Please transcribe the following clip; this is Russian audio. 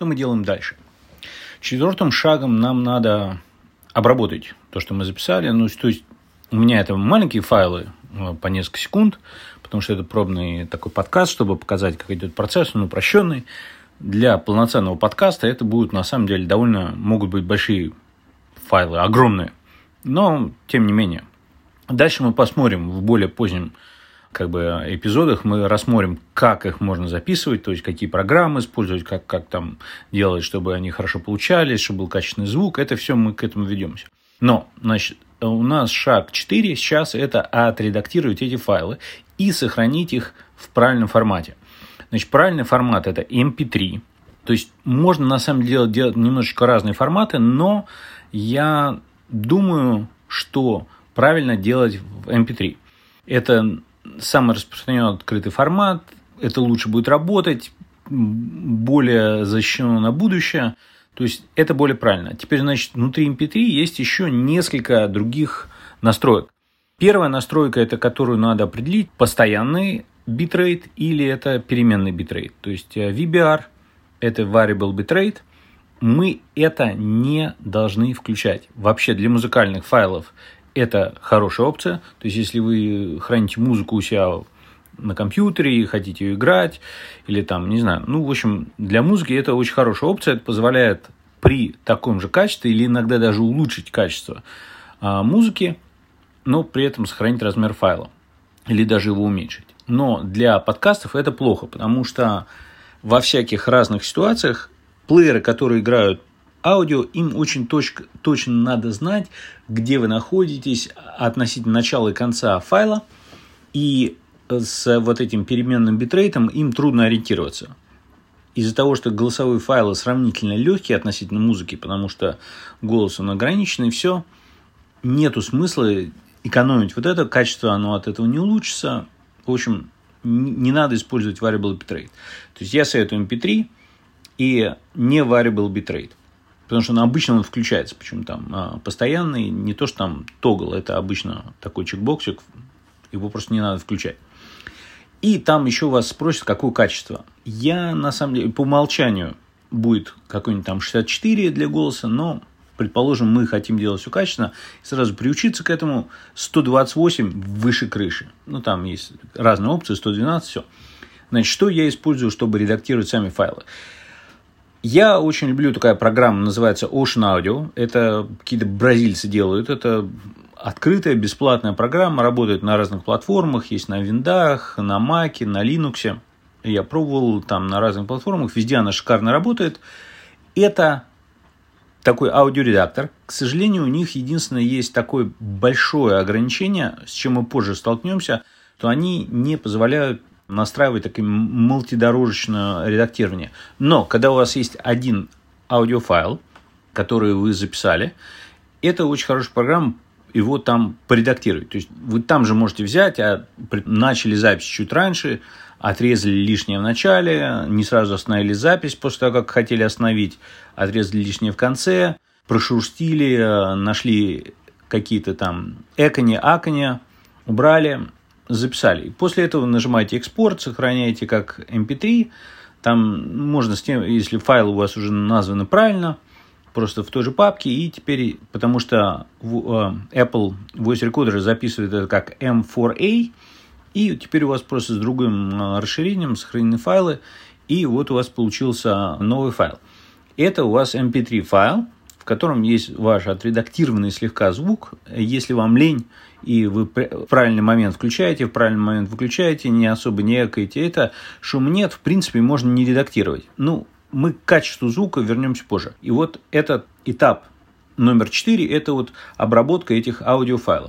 Что мы делаем дальше? Четвертым шагом нам надо обработать то, что мы записали. Ну, то есть у меня это маленькие файлы э, по несколько секунд, потому что это пробный такой подкаст, чтобы показать, как идет процесс, он упрощенный. Для полноценного подкаста это будут, на самом деле, довольно, могут быть большие файлы, огромные. Но, тем не менее. Дальше мы посмотрим в более позднем как бы эпизодах мы рассмотрим, как их можно записывать, то есть какие программы использовать, как, как там делать, чтобы они хорошо получались, чтобы был качественный звук. Это все мы к этому ведемся. Но, значит, у нас шаг 4 сейчас это отредактировать эти файлы и сохранить их в правильном формате. Значит, правильный формат это MP3. То есть можно на самом деле делать немножечко разные форматы, но я думаю, что правильно делать в MP3. Это самый распространенный открытый формат, это лучше будет работать, более защищено на будущее. То есть это более правильно. Теперь, значит, внутри MP3 есть еще несколько других настроек. Первая настройка, это которую надо определить, постоянный битрейт или это переменный битрейт. То есть э, VBR – это variable bitrate. Мы это не должны включать. Вообще для музыкальных файлов это хорошая опция. То есть, если вы храните музыку у себя на компьютере и хотите ее играть, или там, не знаю, ну, в общем, для музыки это очень хорошая опция, это позволяет при таком же качестве или иногда даже улучшить качество а, музыки, но при этом сохранить размер файла или даже его уменьшить. Но для подкастов это плохо, потому что во всяких разных ситуациях плееры, которые играют аудио, им очень точно, точно надо знать, где вы находитесь относительно начала и конца файла. И с вот этим переменным битрейтом им трудно ориентироваться. Из-за того, что голосовые файлы сравнительно легкие относительно музыки, потому что голос он ограниченный, все, нету смысла экономить вот это, качество оно от этого не улучшится. В общем, не надо использовать variable bitrate. То есть я советую MP3 и не variable bitrate. Потому что он обычно он включается, почему там а, постоянный, не то, что там тогл, это обычно такой чекбоксик, его просто не надо включать. И там еще вас спросят, какое качество. Я, на самом деле, по умолчанию будет какой-нибудь там 64 для голоса, но, предположим, мы хотим делать все качественно, сразу приучиться к этому 128 выше крыши. Ну, там есть разные опции, 112, все. Значит, что я использую, чтобы редактировать сами файлы? Я очень люблю такая программа, называется Ocean Audio. Это какие-то бразильцы делают. Это открытая, бесплатная программа, работает на разных платформах, есть на виндах, на маке, на Linux. Я пробовал там на разных платформах, везде она шикарно работает. Это такой аудиоредактор. К сожалению, у них единственное есть такое большое ограничение, с чем мы позже столкнемся, то они не позволяют настраивать такое мультидорожечное редактирование. Но когда у вас есть один аудиофайл, который вы записали, это очень хорошая программа, его там поредактировать. То есть вы там же можете взять, а начали запись чуть раньше, отрезали лишнее в начале, не сразу остановили запись после того, как хотели остановить, отрезали лишнее в конце, прошурстили, э, нашли какие-то там экони, акони, убрали, записали. После этого нажимаете экспорт, сохраняете как MP3. Эм там можно с тем, если файл у вас уже названы правильно, просто в той же папке. И теперь, потому что э, Apple Voice Recorder записывает это как M4A, и теперь у вас просто с другим э, расширением сохранены файлы, и вот у вас получился новый файл. Это у вас MP3 эм файл, в котором есть ваш отредактированный слегка звук. Если вам лень, и вы в правильный момент включаете, в правильный момент выключаете, не особо не экаете это, шум нет, в принципе, можно не редактировать. Ну, мы к качеству звука вернемся позже. И вот этот этап номер 4 – это вот обработка этих аудиофайлов.